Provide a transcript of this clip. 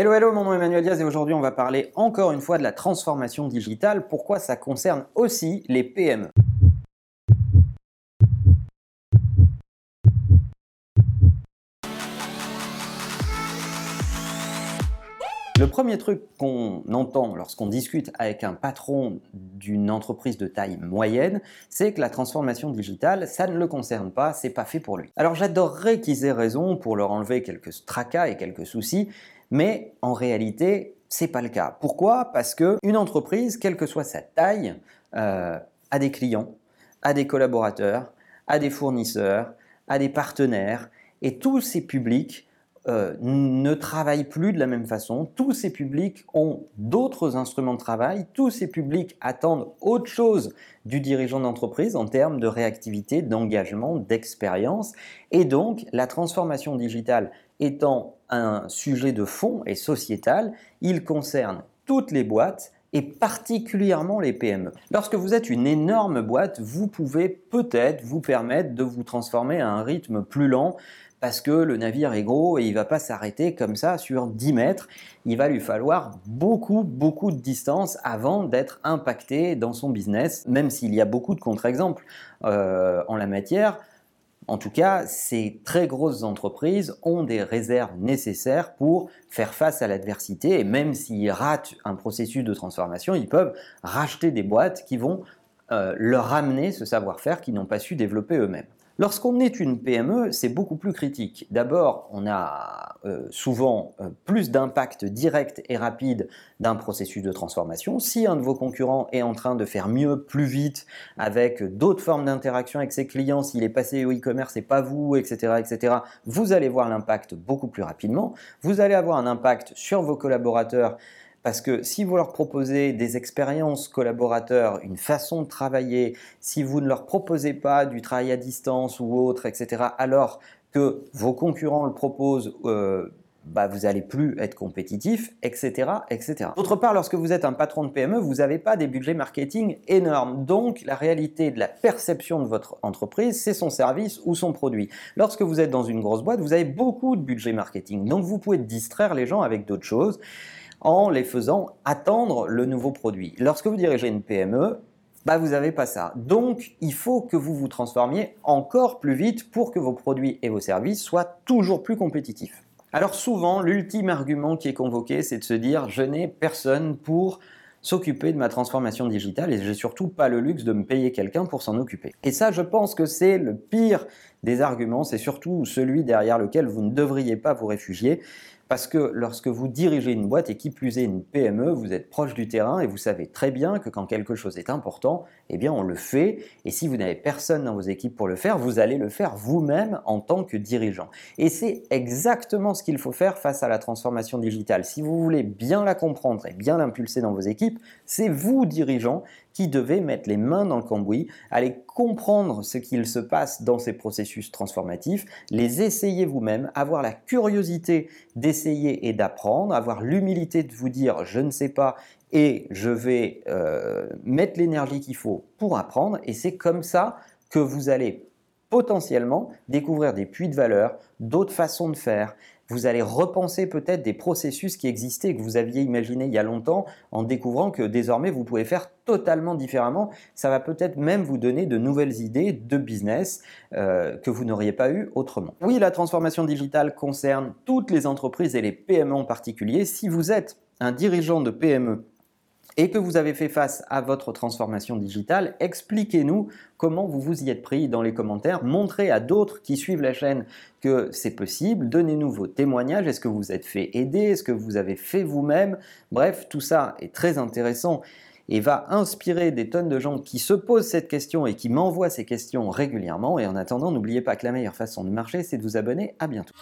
Hello, hello, mon nom est Emmanuel Diaz et aujourd'hui on va parler encore une fois de la transformation digitale, pourquoi ça concerne aussi les PME. Le premier truc qu'on entend lorsqu'on discute avec un patron d'une entreprise de taille moyenne, c'est que la transformation digitale, ça ne le concerne pas, c'est pas fait pour lui. Alors j'adorerais qu'ils aient raison pour leur enlever quelques tracas et quelques soucis, mais en réalité, c'est pas le cas. Pourquoi? Parce que une entreprise, quelle que soit sa taille, euh, a des clients, a des collaborateurs, a des fournisseurs, a des partenaires, et tous ces publics euh, ne travaillent plus de la même façon. Tous ces publics ont d'autres instruments de travail. Tous ces publics attendent autre chose du dirigeant d'entreprise en termes de réactivité, d'engagement, d'expérience. Et donc, la transformation digitale étant un sujet de fond et sociétal, il concerne toutes les boîtes et particulièrement les PME. Lorsque vous êtes une énorme boîte, vous pouvez peut-être vous permettre de vous transformer à un rythme plus lent parce que le navire est gros et il va pas s'arrêter comme ça sur 10 mètres. Il va lui falloir beaucoup, beaucoup de distance avant d'être impacté dans son business, même s'il y a beaucoup de contre-exemples euh, en la matière. En tout cas, ces très grosses entreprises ont des réserves nécessaires pour faire face à l'adversité et même s'ils ratent un processus de transformation, ils peuvent racheter des boîtes qui vont euh, leur ramener ce savoir-faire qu'ils n'ont pas su développer eux-mêmes. Lorsqu'on est une PME, c'est beaucoup plus critique. D'abord, on a euh, souvent euh, plus d'impact direct et rapide d'un processus de transformation. Si un de vos concurrents est en train de faire mieux, plus vite, avec d'autres formes d'interaction avec ses clients, s'il est passé au e-commerce et pas vous, etc., etc., vous allez voir l'impact beaucoup plus rapidement. Vous allez avoir un impact sur vos collaborateurs parce que si vous leur proposez des expériences collaborateurs, une façon de travailler, si vous ne leur proposez pas du travail à distance ou autre, etc., alors que vos concurrents le proposent, euh, bah, vous n'allez plus être compétitif, etc., etc. D'autre part, lorsque vous êtes un patron de PME, vous n'avez pas des budgets marketing énormes. Donc, la réalité de la perception de votre entreprise, c'est son service ou son produit. Lorsque vous êtes dans une grosse boîte, vous avez beaucoup de budget marketing. Donc, vous pouvez distraire les gens avec d'autres choses en les faisant attendre le nouveau produit. Lorsque vous dirigez une PME, bah vous n'avez pas ça. Donc, il faut que vous vous transformiez encore plus vite pour que vos produits et vos services soient toujours plus compétitifs. Alors souvent, l'ultime argument qui est convoqué, c'est de se dire je n'ai personne pour s'occuper de ma transformation digitale et j'ai surtout pas le luxe de me payer quelqu'un pour s'en occuper. Et ça, je pense que c'est le pire des arguments, c'est surtout celui derrière lequel vous ne devriez pas vous réfugier. Parce que lorsque vous dirigez une boîte et qui plus est une PME, vous êtes proche du terrain et vous savez très bien que quand quelque chose est important, eh bien on le fait. Et si vous n'avez personne dans vos équipes pour le faire, vous allez le faire vous-même en tant que dirigeant. Et c'est exactement ce qu'il faut faire face à la transformation digitale. Si vous voulez bien la comprendre et bien l'impulser dans vos équipes, c'est vous, dirigeant, qui devez mettre les mains dans le cambouis, aller comprendre ce qu'il se passe dans ces processus transformatifs, les essayer vous-même, avoir la curiosité d'essayer et d'apprendre, avoir l'humilité de vous dire je ne sais pas et je vais euh, mettre l'énergie qu'il faut pour apprendre et c'est comme ça que vous allez potentiellement découvrir des puits de valeur, d'autres façons de faire, vous allez repenser peut-être des processus qui existaient, que vous aviez imaginés il y a longtemps, en découvrant que désormais vous pouvez faire totalement différemment. Ça va peut-être même vous donner de nouvelles idées de business euh, que vous n'auriez pas eu autrement. Oui, la transformation digitale concerne toutes les entreprises et les PME en particulier. Si vous êtes un dirigeant de PME et que vous avez fait face à votre transformation digitale, expliquez-nous comment vous vous y êtes pris dans les commentaires. Montrez à d'autres qui suivent la chaîne que c'est possible. Donnez-nous vos témoignages. Est-ce que vous êtes fait aider? Est-ce que vous avez fait vous-même? Bref, tout ça est très intéressant et va inspirer des tonnes de gens qui se posent cette question et qui m'envoient ces questions régulièrement. Et en attendant, n'oubliez pas que la meilleure façon de marcher, c'est de vous abonner. À bientôt.